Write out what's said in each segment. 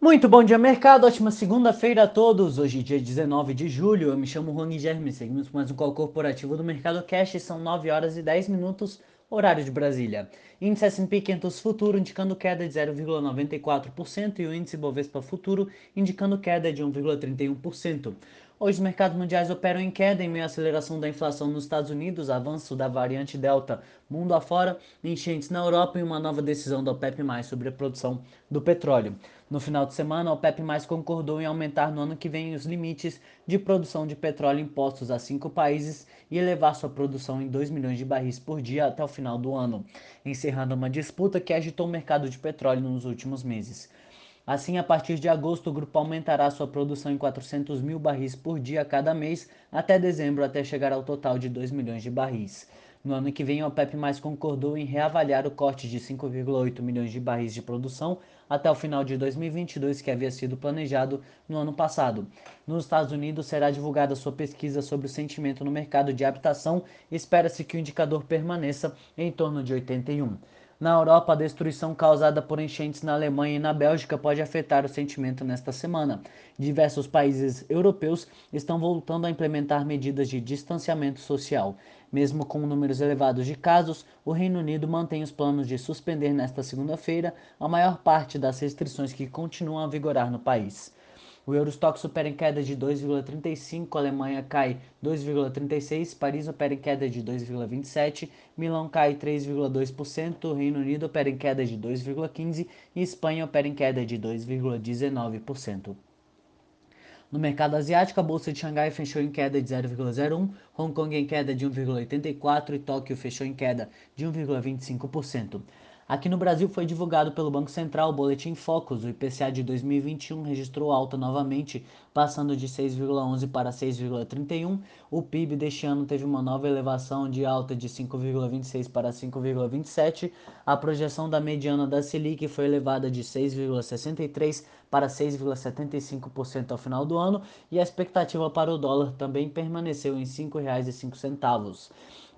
Muito bom dia, mercado. Ótima segunda-feira a todos. Hoje, dia 19 de julho. Eu me chamo Juan Guilherme. Seguimos mais um call corporativo do Mercado Cash. São 9 horas e 10 minutos, horário de Brasília. Índice S&P 500 Futuro indicando queda de 0,94% e o índice Bovespa Futuro indicando queda de 1,31%. Hoje os mercados mundiais operam em queda em meio à aceleração da inflação nos Estados Unidos, avanço da variante Delta mundo afora, enchentes na Europa e uma nova decisão da OPEP+, sobre a produção do petróleo. No final de semana, a OPEP+, concordou em aumentar no ano que vem os limites de produção de petróleo impostos a cinco países e elevar sua produção em 2 milhões de barris por dia até o final do ano, encerrando uma disputa que agitou o mercado de petróleo nos últimos meses. Assim, a partir de agosto, o grupo aumentará sua produção em 400 mil barris por dia cada mês até dezembro, até chegar ao total de 2 milhões de barris. No ano que vem, a OPEP mais concordou em reavaliar o corte de 5,8 milhões de barris de produção até o final de 2022, que havia sido planejado no ano passado. Nos Estados Unidos, será divulgada sua pesquisa sobre o sentimento no mercado de habitação. Espera-se que o indicador permaneça em torno de 81. Na Europa, a destruição causada por enchentes na Alemanha e na Bélgica pode afetar o sentimento nesta semana. Diversos países europeus estão voltando a implementar medidas de distanciamento social. Mesmo com números elevados de casos, o Reino Unido mantém os planos de suspender nesta segunda-feira a maior parte das restrições que continuam a vigorar no país. O Eurostock supera em queda de 2,35, Alemanha cai 2,36, Paris opera em queda de 2,27, Milão cai 3,2%, Reino Unido opera em queda de 2,15% e Espanha opera em queda de 2,19%. No mercado asiático, a bolsa de Xangai fechou em queda de 0,01, Hong Kong em queda de 1,84 e Tóquio fechou em queda de 1,25%. Aqui no Brasil foi divulgado pelo Banco Central o Boletim Focus. O IPCA de 2021 registrou alta novamente, passando de 6,11 para 6,31. O PIB deste ano teve uma nova elevação de alta de 5,26 para 5,27. A projeção da mediana da Selic foi elevada de 6,63 para 6,75% ao final do ano e a expectativa para o dólar também permaneceu em R$ 5,05.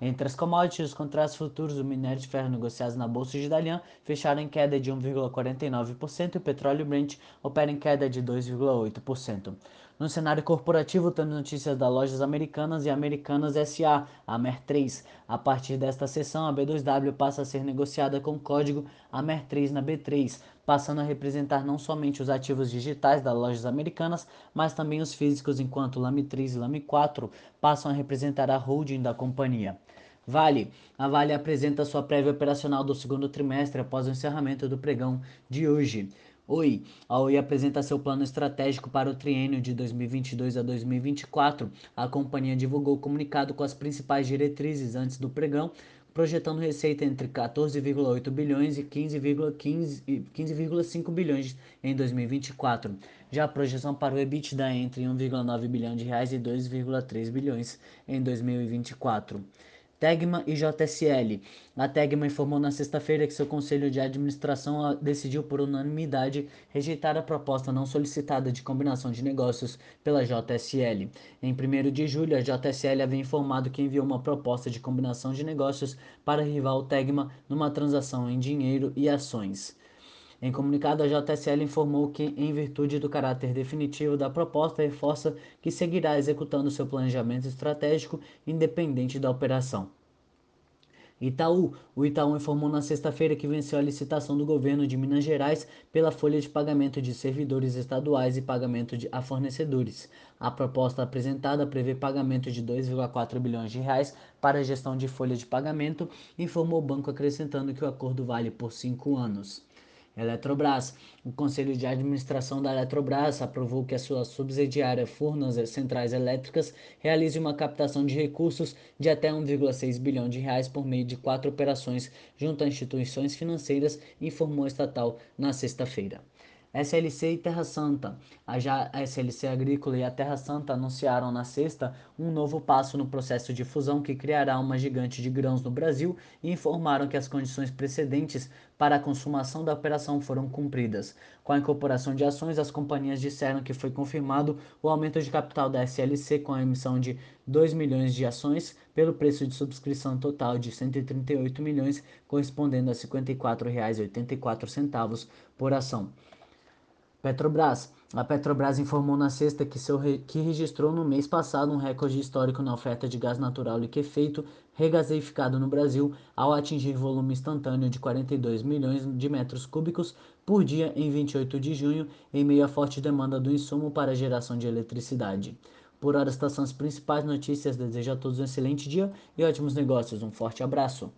Entre as commodities, os contratos futuros do minério de ferro negociados na Bolsa de Dalian fecharam em queda de 1,49% e o petróleo Brent opera em queda de 2,8%. No cenário corporativo, temos notícias das lojas americanas e americanas SA, a MER3. A partir desta sessão, a B2W passa a ser negociada com o código AMER3 na B3, passando a representar não somente os ativos digitais das lojas americanas, mas também os físicos, enquanto LAME3 e LAME4 passam a representar a holding da companhia. Vale. A Vale apresenta sua prévia operacional do segundo trimestre após o encerramento do pregão de hoje. Oi, a Oi apresenta seu plano estratégico para o triênio de 2022 a 2024. A companhia divulgou comunicado com as principais diretrizes antes do pregão, projetando receita entre 14,8 bilhões e 15,5 15, bilhões em 2024. Já a projeção para o EBITDA é entre 1,9 bilhão de reais e 2,3 bilhões em 2024. Tegma e JSL. A Tegma informou na sexta-feira que seu conselho de administração ah, decidiu por unanimidade rejeitar a proposta não solicitada de combinação de negócios pela JSL. Em 1 de julho, a JSL havia informado que enviou uma proposta de combinação de negócios para rival Tegma numa transação em dinheiro e ações. Em comunicado, a JSL informou que, em virtude do caráter definitivo da proposta, reforça que seguirá executando seu planejamento estratégico independente da operação. Itaú. O Itaú informou na sexta-feira que venceu a licitação do governo de Minas Gerais pela folha de pagamento de servidores estaduais e pagamento de, a fornecedores. A proposta apresentada prevê pagamento de 2,4 bilhões de reais para a gestão de folha de pagamento, informou o banco acrescentando que o acordo vale por cinco anos. Eletrobras. O Conselho de Administração da Eletrobras aprovou que a sua subsidiária Furnas Centrais Elétricas realize uma captação de recursos de até 1,6 bilhão de reais por meio de quatro operações junto a instituições financeiras, informou a estatal na sexta-feira. SLC e Terra Santa. A, já, SLC Agrícola e a Terra Santa anunciaram na sexta um novo passo no processo de fusão que criará uma gigante de grãos no Brasil e informaram que as condições precedentes para a consumação da operação foram cumpridas. Com a incorporação de ações, as companhias disseram que foi confirmado o aumento de capital da SLC com a emissão de 2 milhões de ações pelo preço de subscrição total de 138 milhões, correspondendo a R$ 54,84 por ação. Petrobras. A Petrobras informou na sexta que, seu re... que registrou no mês passado um recorde histórico na oferta de gás natural liquefeito regasificado no Brasil, ao atingir volume instantâneo de 42 milhões de metros cúbicos por dia em 28 de junho, em meio à forte demanda do insumo para geração de eletricidade. Por hora, estas são as principais notícias. Desejo a todos um excelente dia e ótimos negócios. Um forte abraço.